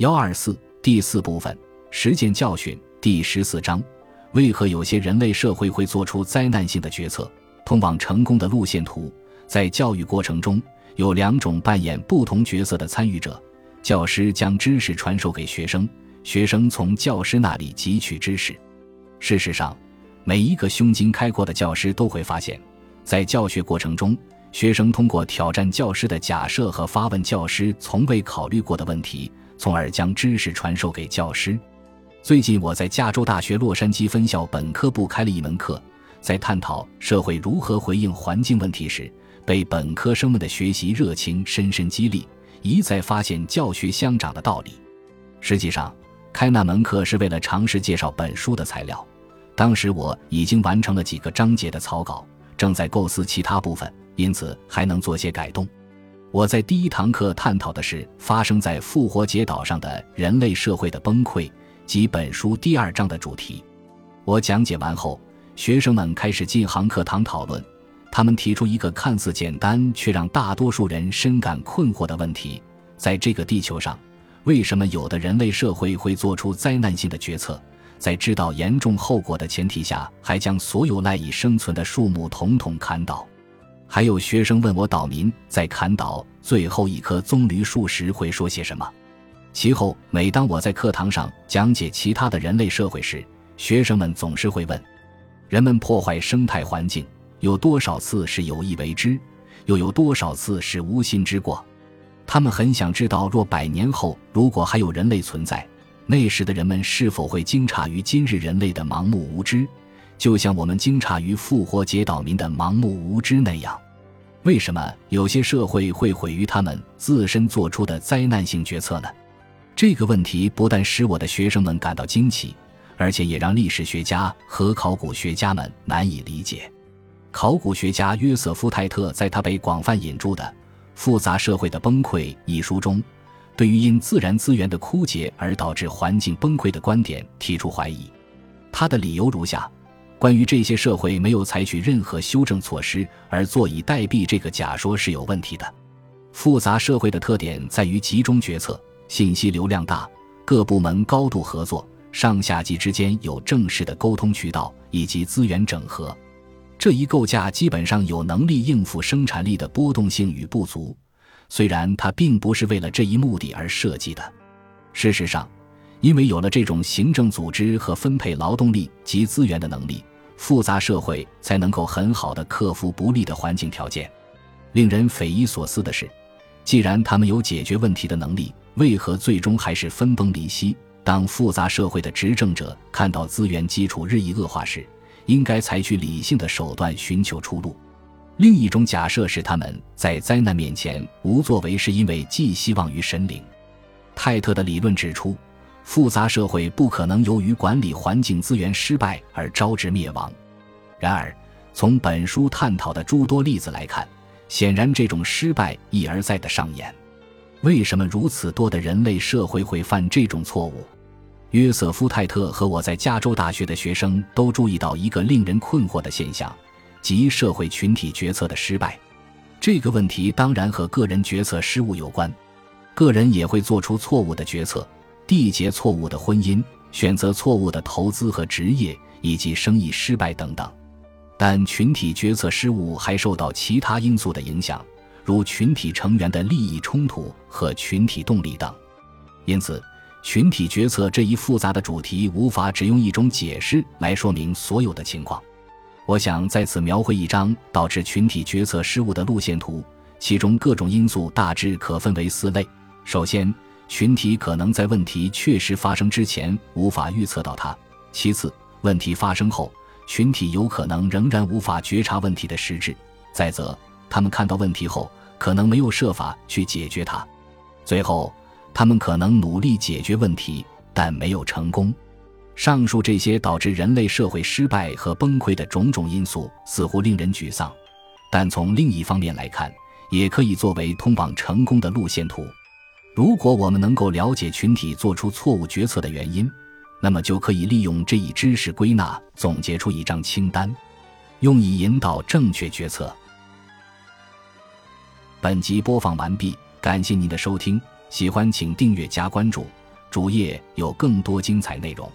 幺二四第四部分实践教训第十四章：为何有些人类社会会做出灾难性的决策？通往成功的路线图。在教育过程中，有两种扮演不同角色的参与者：教师将知识传授给学生，学生从教师那里汲取知识。事实上，每一个胸襟开阔的教师都会发现，在教学过程中。学生通过挑战教师的假设和发问教师从未考虑过的问题，从而将知识传授给教师。最近，我在加州大学洛杉矶分校本科部开了一门课，在探讨社会如何回应环境问题时，被本科生们的学习热情深深激励，一再发现教学相长的道理。实际上，开那门课是为了尝试介绍本书的材料。当时我已经完成了几个章节的草稿，正在构思其他部分。因此还能做些改动。我在第一堂课探讨的是发生在复活节岛上的人类社会的崩溃及本书第二章的主题。我讲解完后，学生们开始进行课堂讨论。他们提出一个看似简单却让大多数人深感困惑的问题：在这个地球上，为什么有的人类社会会做出灾难性的决策，在知道严重后果的前提下，还将所有赖以生存的树木统统砍倒？还有学生问我，岛民在砍倒最后一棵棕榈树时会说些什么？其后，每当我在课堂上讲解其他的人类社会时，学生们总是会问：人们破坏生态环境有多少次是有意为之，又有多少次是无心之过？他们很想知道，若百年后如果还有人类存在，那时的人们是否会惊诧于今日人类的盲目无知？就像我们惊诧于复活节岛民的盲目无知那样，为什么有些社会会毁于他们自身做出的灾难性决策呢？这个问题不但使我的学生们感到惊奇，而且也让历史学家和考古学家们难以理解。考古学家约瑟夫·泰特在他被广泛引注的《复杂社会的崩溃》一书中，对于因自然资源的枯竭而导致环境崩溃的观点提出怀疑。他的理由如下。关于这些社会没有采取任何修正措施而坐以待毙，这个假说是有问题的。复杂社会的特点在于集中决策、信息流量大、各部门高度合作、上下级之间有正式的沟通渠道以及资源整合。这一构架基本上有能力应付生产力的波动性与不足，虽然它并不是为了这一目的而设计的。事实上，因为有了这种行政组织和分配劳动力及资源的能力。复杂社会才能够很好的克服不利的环境条件。令人匪夷所思的是，既然他们有解决问题的能力，为何最终还是分崩离析？当复杂社会的执政者看到资源基础日益恶化时，应该采取理性的手段寻求出路。另一种假设是他们在灾难面前无作为，是因为寄希望于神灵。泰特的理论指出。复杂社会不可能由于管理环境资源失败而招致灭亡。然而，从本书探讨的诸多例子来看，显然这种失败一而再的上演。为什么如此多的人类社会会犯这种错误？约瑟夫·泰特和我在加州大学的学生都注意到一个令人困惑的现象，即社会群体决策的失败。这个问题当然和个人决策失误有关，个人也会做出错误的决策。缔结错误的婚姻，选择错误的投资和职业，以及生意失败等等，但群体决策失误还受到其他因素的影响，如群体成员的利益冲突和群体动力等。因此，群体决策这一复杂的主题无法只用一种解释来说明所有的情况。我想在此描绘一张导致群体决策失误的路线图，其中各种因素大致可分为四类。首先，群体可能在问题确实发生之前无法预测到它。其次，问题发生后，群体有可能仍然无法觉察问题的实质。再则，他们看到问题后，可能没有设法去解决它。最后，他们可能努力解决问题，但没有成功。上述这些导致人类社会失败和崩溃的种种因素似乎令人沮丧，但从另一方面来看，也可以作为通往成功的路线图。如果我们能够了解群体做出错误决策的原因，那么就可以利用这一知识归纳总结出一张清单，用以引导正确决策。本集播放完毕，感谢您的收听，喜欢请订阅加关注，主页有更多精彩内容。